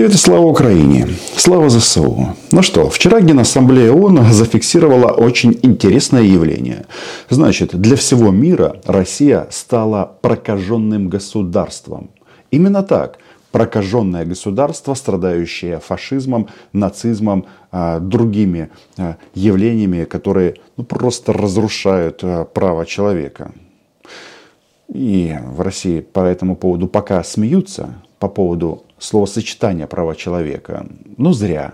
Привет и слава Украине! Слава ЗСУ! Ну что, вчера Генассамблея ООН зафиксировала очень интересное явление. Значит, для всего мира Россия стала прокаженным государством. Именно так. Прокаженное государство, страдающее фашизмом, нацизмом, а, другими а, явлениями, которые ну, просто разрушают а, право человека. И в России по этому поводу пока смеются, по поводу словосочетания права человека. Ну, зря.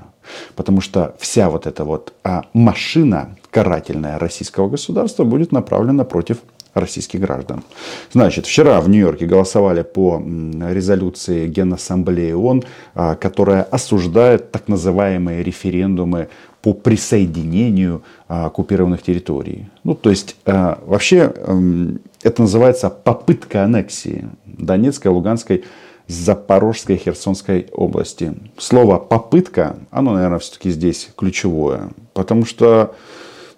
Потому что вся вот эта вот а, машина карательная российского государства будет направлена против российских граждан. Значит, вчера в Нью-Йорке голосовали по резолюции Генассамблеи ООН, а, которая осуждает так называемые референдумы по присоединению а, оккупированных территорий. Ну, то есть, вообще, это называется попытка аннексии Донецкой, Луганской Запорожской и Херсонской области. Слово «попытка», оно, наверное, все-таки здесь ключевое. Потому что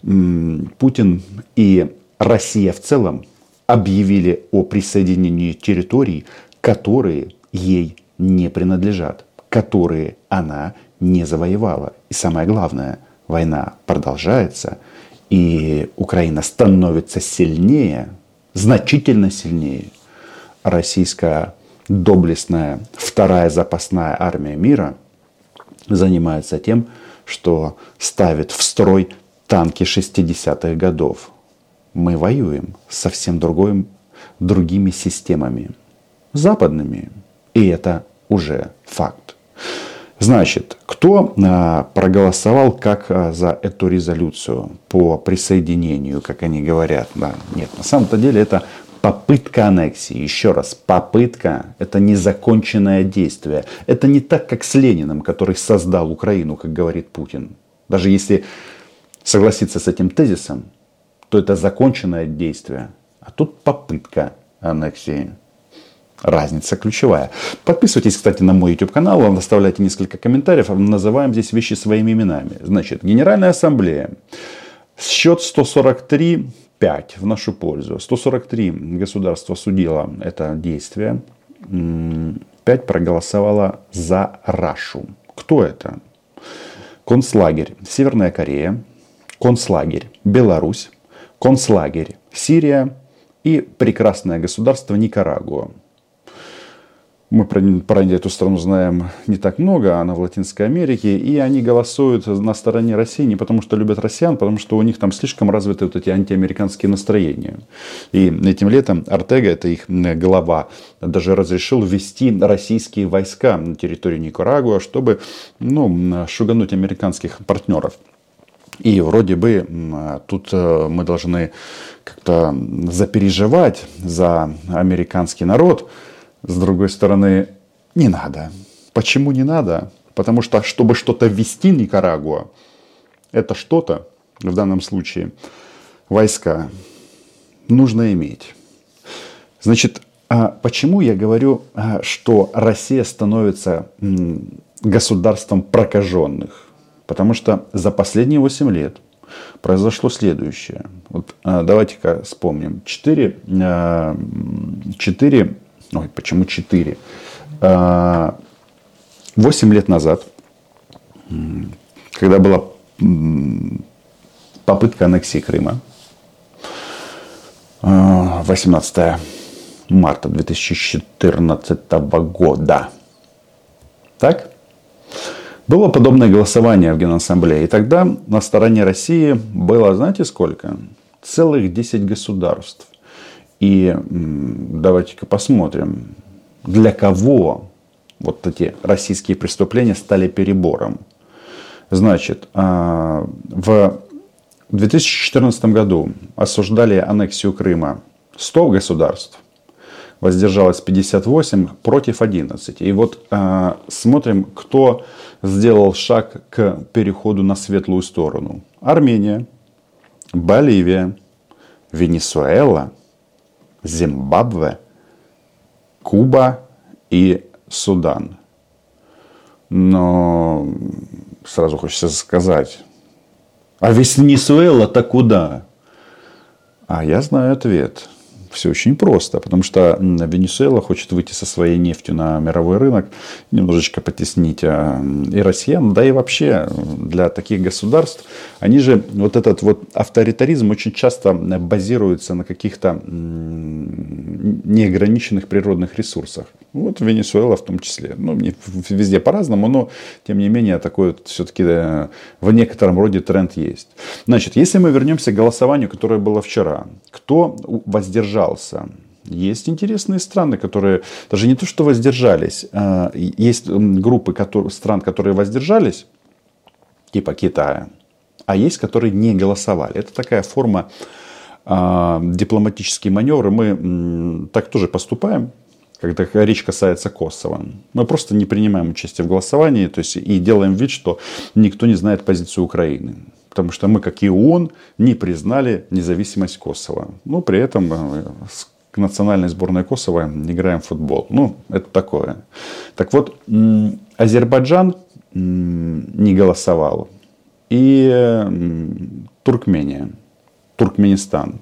Путин и Россия в целом объявили о присоединении территорий, которые ей не принадлежат, которые она не завоевала. И самое главное, война продолжается, и Украина становится сильнее, значительно сильнее. Российская доблестная вторая запасная армия мира занимается тем, что ставит в строй танки 60-х годов. Мы воюем совсем другой, другими системами, западными. И это уже факт. Значит, кто а, проголосовал как а, за эту резолюцию по присоединению, как они говорят? Да, нет, на самом-то деле это попытка аннексии. Еще раз, попытка – это незаконченное действие. Это не так, как с Лениным, который создал Украину, как говорит Путин. Даже если согласиться с этим тезисом, то это законченное действие. А тут попытка аннексии. Разница ключевая. Подписывайтесь, кстати, на мой YouTube канал, оставляйте несколько комментариев. Называем здесь вещи своими именами. Значит, Генеральная Ассамблея. Счет 143 5 в нашу пользу. 143 государства судило это действие. 5 проголосовало за Рашу. Кто это? Концлагерь Северная Корея, концлагерь Беларусь, концлагерь Сирия и прекрасное государство Никарагуа. Мы про, про эту страну знаем не так много, она в Латинской Америке, и они голосуют на стороне России не потому, что любят россиян, потому что у них там слишком развиты вот эти антиамериканские настроения. И этим летом Артега, это их глава, даже разрешил ввести российские войска на территорию Никарагуа, чтобы ну, шугануть американских партнеров. И вроде бы тут э, мы должны как-то запереживать за американский народ, с другой стороны, не надо. Почему не надо? Потому что, чтобы что-то ввести Никарагуа, это что-то, в данном случае, войска, нужно иметь. Значит, а почему я говорю, а, что Россия становится государством прокаженных? Потому что за последние 8 лет произошло следующее. Вот а, давайте-ка вспомним. Четыре, четыре Ой, почему 4? 8 лет назад, когда была попытка аннексии Крыма, 18 а, марта 2014 года. Так? Было подобное голосование в Генассамблее. И тогда на стороне России было, знаете сколько? Целых 10 государств. И давайте-ка посмотрим, для кого вот эти российские преступления стали перебором. Значит, а, в 2014 году осуждали аннексию Крыма 100 государств, воздержалось 58 против 11. И вот э, смотрим, кто сделал шаг к переходу на светлую сторону. Армения, Боливия, Венесуэла, Зимбабве, Куба и Судан. Но сразу хочется сказать, а Венесуэла-то куда? А я знаю ответ. Все очень просто, потому что Венесуэла хочет выйти со своей нефтью на мировой рынок, немножечко потеснить а, и россиян, да и вообще для таких государств, они же, вот этот вот авторитаризм очень часто базируется на каких-то неограниченных природных ресурсах. Вот Венесуэла в том числе. Ну, везде по-разному, но тем не менее такой вот все-таки э, в некотором роде тренд есть. Значит, если мы вернемся к голосованию, которое было вчера, кто воздержался? Есть интересные страны, которые даже не то, что воздержались, а, есть группы которые, стран, которые воздержались, типа Китая, а есть, которые не голосовали. Это такая форма э, дипломатический маневр. Мы так тоже поступаем когда речь касается Косово. Мы просто не принимаем участие в голосовании то есть, и делаем вид, что никто не знает позицию Украины. Потому что мы, как и ООН, не признали независимость Косово. Но при этом э, с национальной сборной Косово играем в футбол. Ну, это такое. Так вот, Азербайджан не голосовал. И Туркмения, Туркменистан.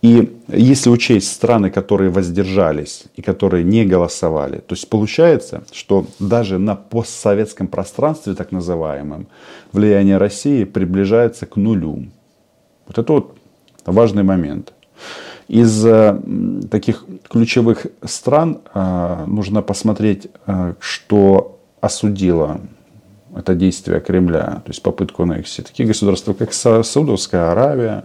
И если учесть страны, которые воздержались и которые не голосовали, то есть получается, что даже на постсоветском пространстве, так называемом, влияние России приближается к нулю. Вот это вот важный момент. Из э, таких ключевых стран э, нужно посмотреть, э, что осудило это действие Кремля, то есть попытку аннексии. Такие государства, как Саудовская Аравия,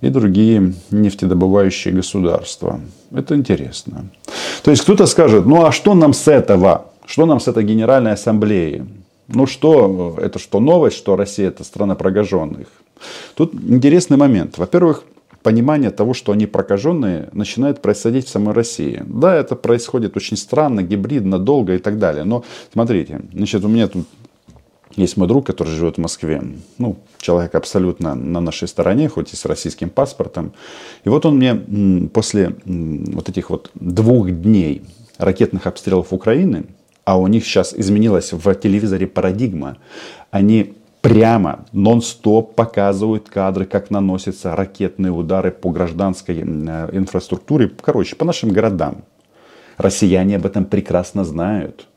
и другие нефтедобывающие государства. Это интересно. То есть кто-то скажет, ну а что нам с этого? Что нам с этой Генеральной Ассамблеи? Ну что, это что новость, что Россия это страна прокаженных? Тут интересный момент. Во-первых, понимание того, что они прокаженные, начинает происходить в самой России. Да, это происходит очень странно, гибридно, долго и так далее. Но смотрите, значит, у меня тут есть мой друг, который живет в Москве. Ну, человек абсолютно на нашей стороне, хоть и с российским паспортом. И вот он мне после вот этих вот двух дней ракетных обстрелов Украины, а у них сейчас изменилась в телевизоре парадигма, они прямо нон-стоп показывают кадры, как наносятся ракетные удары по гражданской э, инфраструктуре, короче, по нашим городам. Россияне об этом прекрасно знают.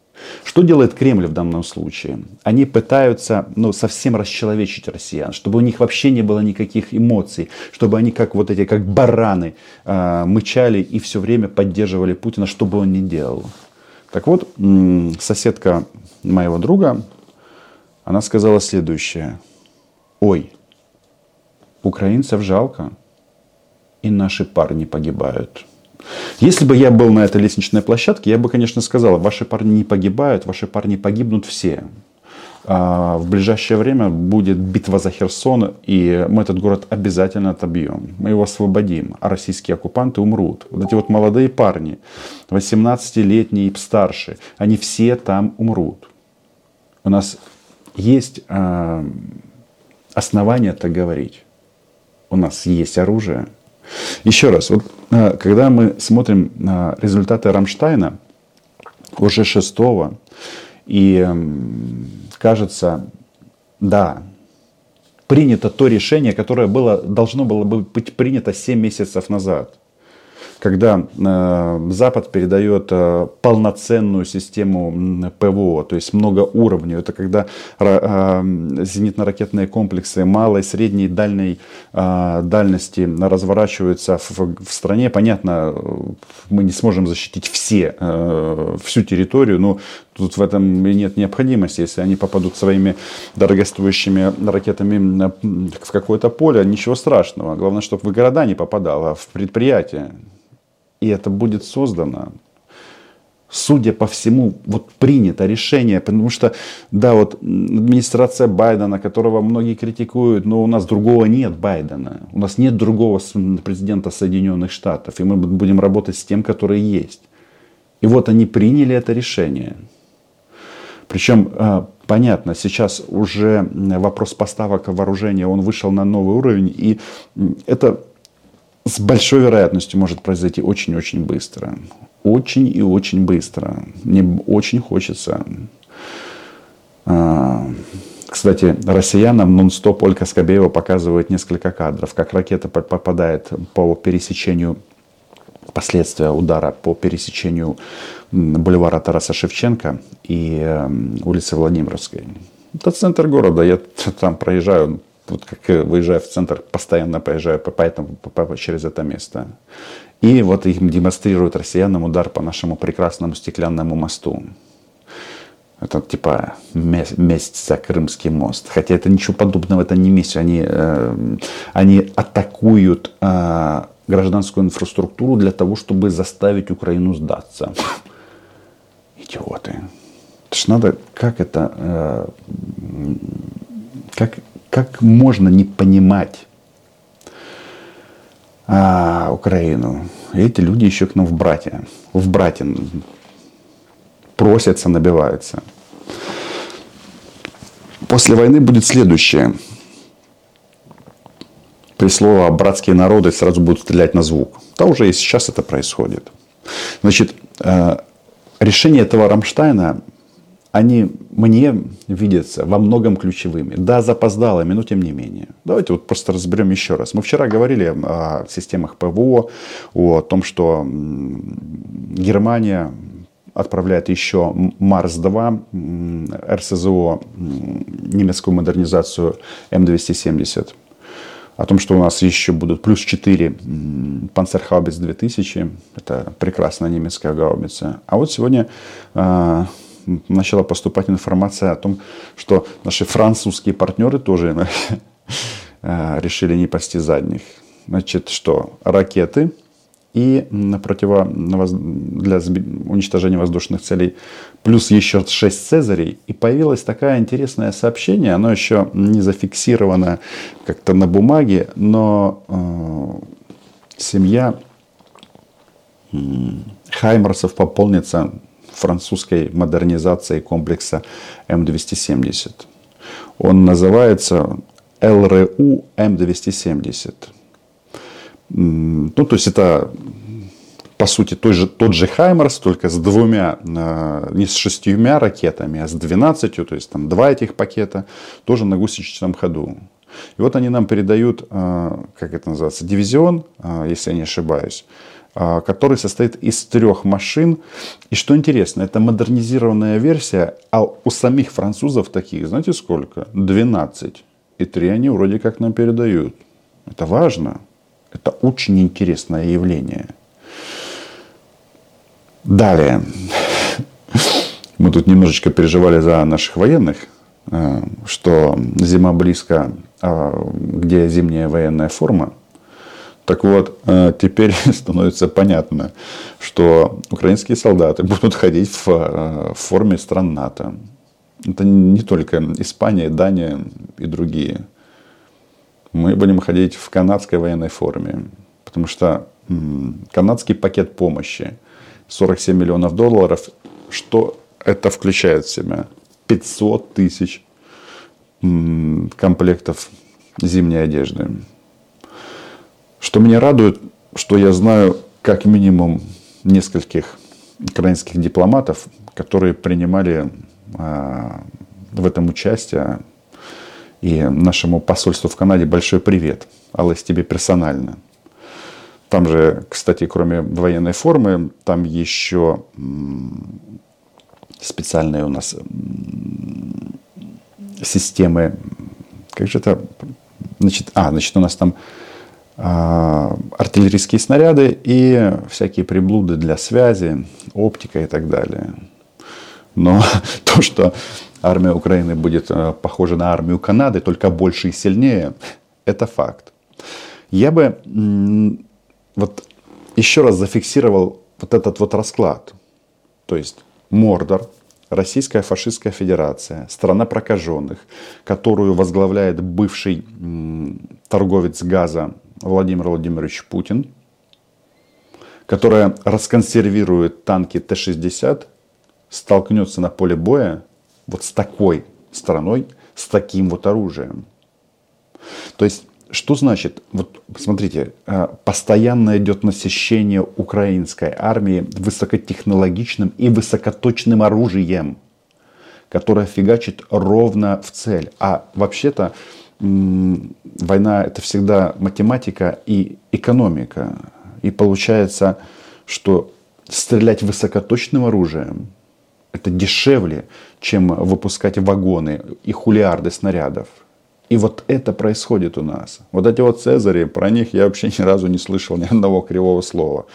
Что делает Кремль в данном случае? Они пытаются ну, совсем расчеловечить россиян, чтобы у них вообще не было никаких эмоций, чтобы они как вот эти, как бараны, э, мычали и все время поддерживали Путина, что бы он ни делал. Так вот, соседка моего друга, она сказала следующее. Ой, украинцев жалко, и наши парни погибают. Если бы я был на этой лестничной площадке, я бы, конечно, сказал, ваши парни не погибают, ваши парни погибнут все. А в ближайшее время будет битва за Херсон, и мы этот город обязательно отобьем. Мы его освободим, а российские оккупанты умрут. Вот эти вот молодые парни, 18-летние и старше, они все там умрут. У нас есть э, основания так говорить. У нас есть оружие, еще раз, вот, э, когда мы смотрим на результаты Рамштайна, уже шестого, и кажется, да, принято то решение, которое было, должно было быть принято 7 месяцев назад когда э, Запад передает э, полноценную систему ПВО, то есть много уровней. Это когда э, зенитно-ракетные комплексы малой, средней, дальней дальности разворачиваются в, стране. Понятно, мы не сможем защитить все, всю территорию, но тут в этом нет необходимости. Если они попадут своими дорогостоящими ракетами в какое-то поле, ничего страшного. Главное, чтобы в города не попадало, а в предприятия и это будет создано. Судя по всему, вот принято решение, потому что, да, вот администрация Байдена, которого многие критикуют, но у нас другого нет Байдена, у нас нет другого президента Соединенных Штатов, и мы будем работать с тем, который есть. И вот они приняли это решение. Причем, а, понятно, сейчас уже вопрос поставок вооружения, он вышел на новый уровень, и это с большой вероятностью может произойти очень-очень быстро. Очень и очень быстро. Мне очень хочется. А, кстати, россиянам нон-стоп Ольга Скобеева показывает несколько кадров, как ракета попадает по пересечению последствия удара по пересечению бульвара Тараса Шевченко и эм, улицы Владимировской. Это центр города. Я там проезжаю, вот как выезжаю в центр, постоянно поезжаю по, по этому, по, через это место. И вот им демонстрируют россиянам удар по нашему прекрасному стеклянному мосту. Это типа месть, месть за Крымский мост. Хотя это ничего подобного, это не месть. Они, э, они атакуют э, гражданскую инфраструктуру для того, чтобы заставить Украину сдаться. Идиоты. Это ж надо, как это, э, как, как можно не понимать а, Украину. Эти люди еще к нам в братья, в братья просятся, набиваются. После войны будет следующее. При слово «братские народы» сразу будут стрелять на звук. Да уже и сейчас это происходит. Значит, э, решение этого Рамштайна, они мне видятся во многом ключевыми. Да, запоздалыми, но тем не менее. Давайте вот просто разберем еще раз. Мы вчера говорили о системах ПВО, о том, что Германия отправляет еще MARS-2, РСЗО, немецкую модернизацию М270. О том, что у нас еще будут плюс 4 Панцерхаубиц 2000. Это прекрасная немецкая гаубица. А вот сегодня э, начала поступать информация о том, что наши французские партнеры тоже э, решили не пасти задних. Значит, что ракеты и противо, для уничтожения воздушных целей, плюс еще 6 цезарей. И появилось такое интересное сообщение, оно еще не зафиксировано как-то на бумаге, но э, семья Хаймерсов пополнится французской модернизацией комплекса М270. Он называется ЛРУ М270. Ну, то есть это по сути, той же, тот же Хаймерс, только с двумя, не с шестьюмя ракетами, а с двенадцатью, то есть там два этих пакета, тоже на гусеничном ходу. И вот они нам передают, э, как это называется, дивизион, э, если я не ошибаюсь, который состоит из трех машин. И что интересно, это модернизированная версия, а у самих французов таких, знаете сколько? 12. И три они вроде как нам передают. Это важно. Это очень интересное явление. Далее. Мы тут немножечко переживали за наших военных, э, что зима близко, а где зимняя военная форма. Так вот, э, теперь становится понятно, что украинские солдаты будут ходить в э, форме стран НАТО. Это не только Испания, Дания и другие мы будем ходить в канадской военной форме. Потому что канадский пакет помощи 47 миллионов долларов, что это включает в себя? 500 тысяч комплектов зимней одежды. Что меня радует, что я знаю как минимум нескольких украинских дипломатов, которые принимали а, в этом участие, и нашему посольству в Канаде большой привет. Аллас, тебе персонально. Там же, кстати, кроме военной формы, там еще специальные у нас системы, как же это, значит, а, значит, у нас там артиллерийские снаряды и всякие приблуды для связи, оптика и так далее. Но то, что армия Украины будет э, похожа на армию Канады, только больше и сильнее, это факт. Я бы вот еще раз зафиксировал вот этот вот расклад. То есть Мордор, Российская фашистская федерация, страна прокаженных, которую возглавляет бывший торговец газа Владимир Владимирович Путин, которая расконсервирует танки Т-60, столкнется на поле боя вот с такой страной, с таким вот оружием. То есть, что значит, вот смотрите, э, постоянно идет насыщение украинской армии высокотехнологичным и высокоточным оружием, которое фигачит ровно в цель. А вообще-то война это всегда математика и экономика. И получается, что стрелять высокоточным оружием это дешевле, чем выпускать вагоны и хулиарды снарядов. И вот это происходит у нас. Вот эти вот Цезари, про них я вообще ни разу не слышал ни одного кривого слова.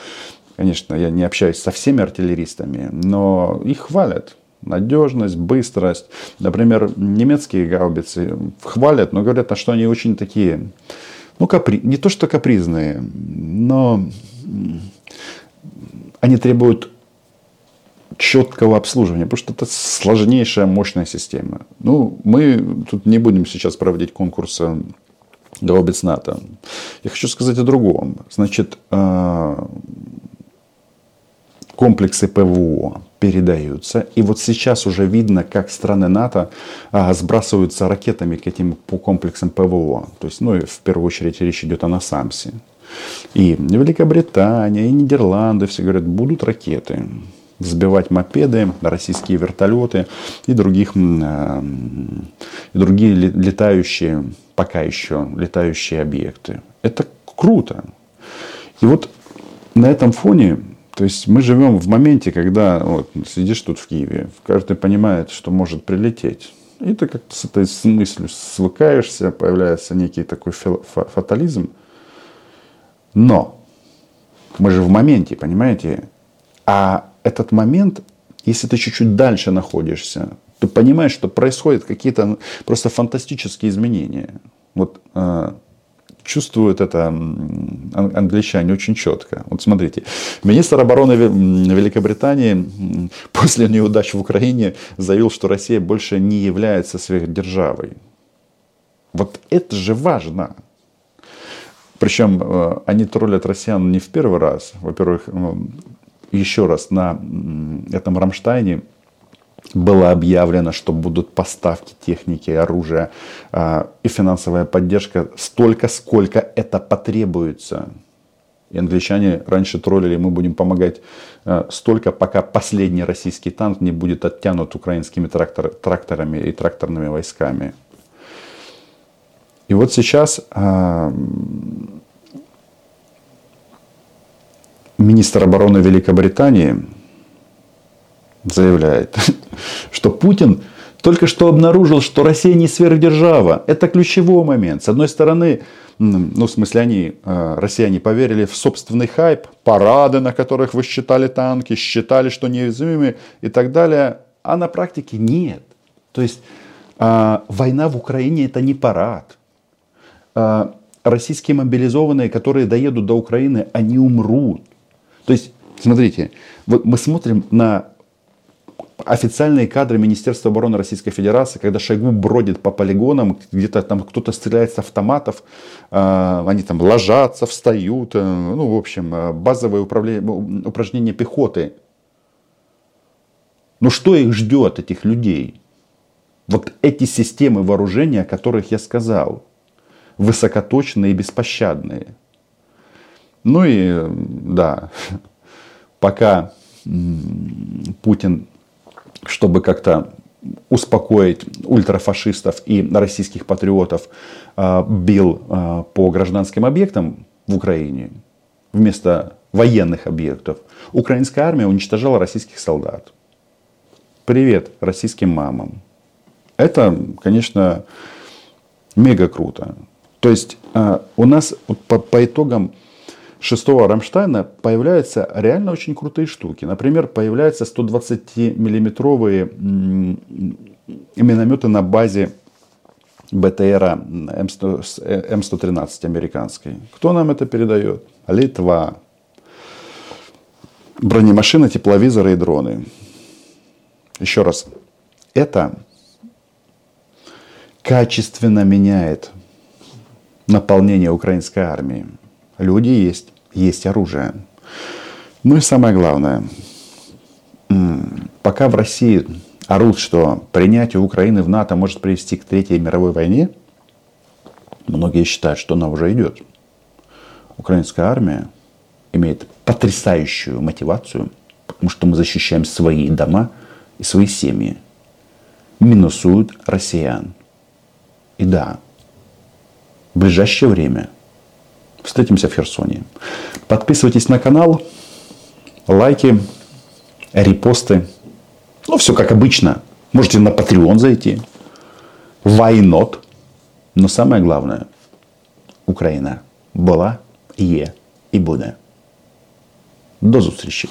Конечно, я не общаюсь со всеми артиллеристами, но их хвалят. Надежность, быстрость. Например, немецкие гаубицы хвалят, но говорят, что они очень такие, ну, капри... не то что капризные, но они требуют четкого обслуживания, потому что это сложнейшая мощная система. Ну, мы тут не будем сейчас проводить конкурс гаубиц НАТО. Я хочу сказать о другом. Значит, а, комплексы ПВО передаются. И вот сейчас уже видно, как страны НАТО а, сбрасываются ракетами к этим комплексам ПВО. То есть, ну, в первую очередь речь идет о Насамсе. И Великобритания, и Нидерланды все говорят, будут ракеты сбивать мопеды, российские вертолеты и, других, э, и другие летающие, пока еще летающие объекты. Это круто. И вот на этом фоне, то есть мы живем в моменте, когда вот, сидишь тут в Киеве, каждый понимает, что может прилететь. И ты как-то с этой мыслью свыкаешься, появляется некий такой фатализм. Но мы же в моменте, понимаете? А этот момент, если ты чуть-чуть дальше находишься, ты понимаешь, что происходят какие-то просто фантастические изменения. Вот э, чувствуют это англичане очень четко. Вот смотрите, министр обороны Великобритании после неудач в Украине заявил, что Россия больше не является сверхдержавой. Вот это же важно. Причем э, они троллят россиян не в первый раз. Во-первых, еще раз, на этом Рамштайне было объявлено, что будут поставки техники, оружия э, и финансовая поддержка столько, сколько это потребуется. И англичане раньше троллили, мы будем помогать э, столько, пока последний российский танк не будет оттянут украинскими трактор, тракторами и тракторными войсками. И вот сейчас э, министр обороны Великобритании заявляет, что Путин только что обнаружил, что Россия не сверхдержава. Это ключевой момент. С одной стороны, ну, в смысле, они, э, россияне, поверили в собственный хайп, парады, на которых вы считали танки, считали, что неуязвимы и так далее. А на практике нет. То есть, э, война в Украине это не парад. Э, российские мобилизованные, которые доедут до Украины, они умрут. То есть, смотрите, вот мы смотрим на официальные кадры Министерства обороны Российской Федерации, когда Шойгу бродит по полигонам, где-то там кто-то стреляет с автоматов, э, они там ложатся, встают, э, ну, в общем, э, базовые упражнения пехоты. Но что их ждет, этих людей? Вот эти системы вооружения, о которых я сказал, высокоточные и беспощадные – ну и да, пока Путин, чтобы как-то успокоить ультрафашистов и российских патриотов, а, бил а, по гражданским объектам в Украине вместо военных объектов. Украинская армия уничтожала российских солдат. Привет российским мамам. Это, конечно, мега круто. То есть а, у нас по, по итогам шестого Рамштайна появляются реально очень крутые штуки. Например, появляются 120-миллиметровые минометы на базе БТРа М113 американской. Кто нам это передает? Литва. Бронемашины, тепловизоры и дроны. Еще раз. Это качественно меняет наполнение украинской армии. Люди есть, есть оружие. Ну и самое главное, пока в России орут, что принятие Украины в НАТО может привести к Третьей мировой войне, многие считают, что она уже идет. Украинская армия имеет потрясающую мотивацию, потому что мы защищаем свои дома и свои семьи. Минусуют россиян. И да, в ближайшее время – Встретимся в Херсоне. Подписывайтесь на канал, лайки, репосты. Ну, все как обычно. Можете на Patreon зайти. Why not? Но самое главное, Україна була, є і буде. До зустрічі!